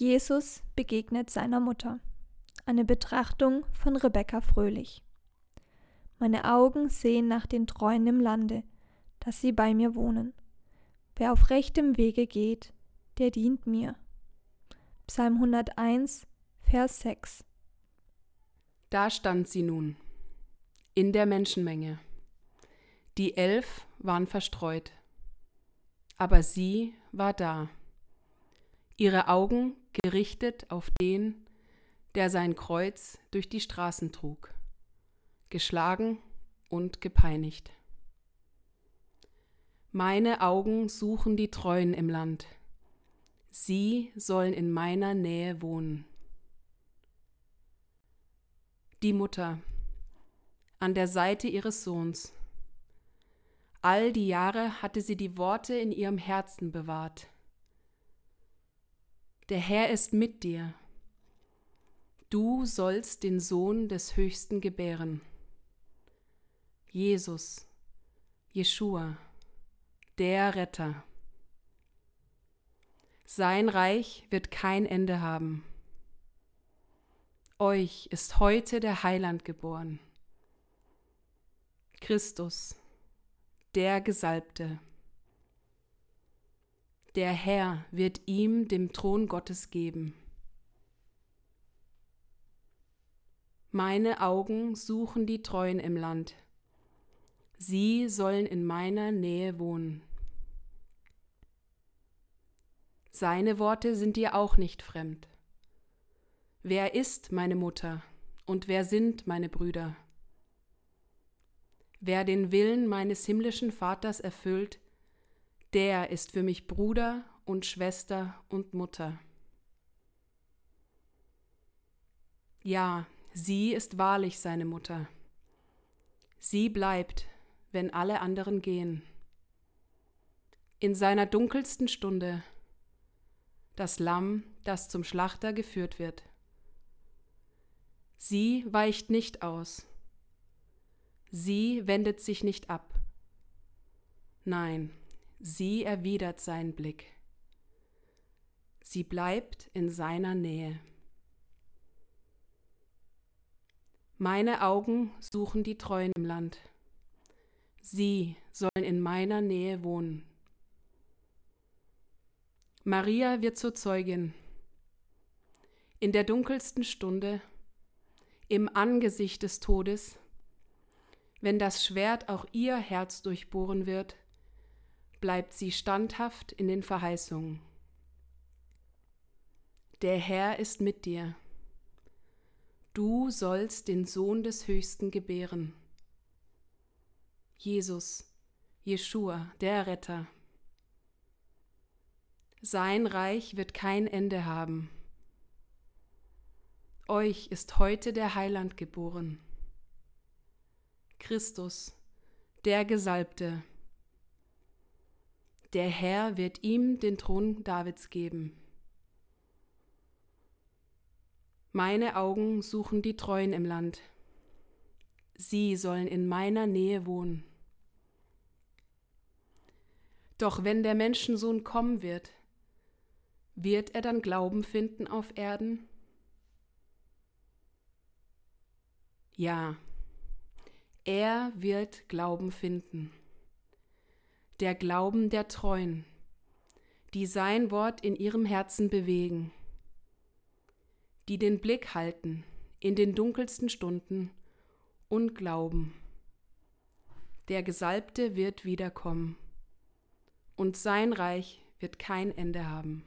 Jesus begegnet seiner Mutter. Eine Betrachtung von Rebecca Fröhlich. Meine Augen sehen nach den Treuen im Lande, dass sie bei mir wohnen. Wer auf rechtem Wege geht, der dient mir. Psalm 101, Vers 6. Da stand sie nun, in der Menschenmenge. Die elf waren verstreut, aber sie war da ihre Augen gerichtet auf den, der sein Kreuz durch die Straßen trug, geschlagen und gepeinigt. Meine Augen suchen die Treuen im Land, sie sollen in meiner Nähe wohnen. Die Mutter an der Seite ihres Sohns. All die Jahre hatte sie die Worte in ihrem Herzen bewahrt der Herr ist mit dir. Du sollst den Sohn des Höchsten gebären. Jesus, Jeschua, der Retter. Sein Reich wird kein Ende haben. Euch ist heute der Heiland geboren. Christus, der Gesalbte. Der Herr wird ihm dem Thron Gottes geben. Meine Augen suchen die Treuen im Land. Sie sollen in meiner Nähe wohnen. Seine Worte sind dir auch nicht fremd. Wer ist meine Mutter und wer sind meine Brüder? Wer den Willen meines himmlischen Vaters erfüllt, der ist für mich Bruder und Schwester und Mutter. Ja, sie ist wahrlich seine Mutter. Sie bleibt, wenn alle anderen gehen. In seiner dunkelsten Stunde das Lamm, das zum Schlachter geführt wird. Sie weicht nicht aus. Sie wendet sich nicht ab. Nein, Sie erwidert seinen Blick. Sie bleibt in seiner Nähe. Meine Augen suchen die Treuen im Land. Sie sollen in meiner Nähe wohnen. Maria wird zur Zeugin. In der dunkelsten Stunde, im Angesicht des Todes, wenn das Schwert auch ihr Herz durchbohren wird, bleibt sie standhaft in den Verheißungen. Der Herr ist mit dir. Du sollst den Sohn des Höchsten gebären. Jesus, Jeschua, der Retter. Sein Reich wird kein Ende haben. Euch ist heute der Heiland geboren. Christus, der Gesalbte, der Herr wird ihm den Thron Davids geben. Meine Augen suchen die Treuen im Land. Sie sollen in meiner Nähe wohnen. Doch wenn der Menschensohn kommen wird, wird er dann Glauben finden auf Erden? Ja, er wird Glauben finden der Glauben der Treuen, die sein Wort in ihrem Herzen bewegen, die den Blick halten in den dunkelsten Stunden und glauben. Der Gesalbte wird wiederkommen und sein Reich wird kein Ende haben.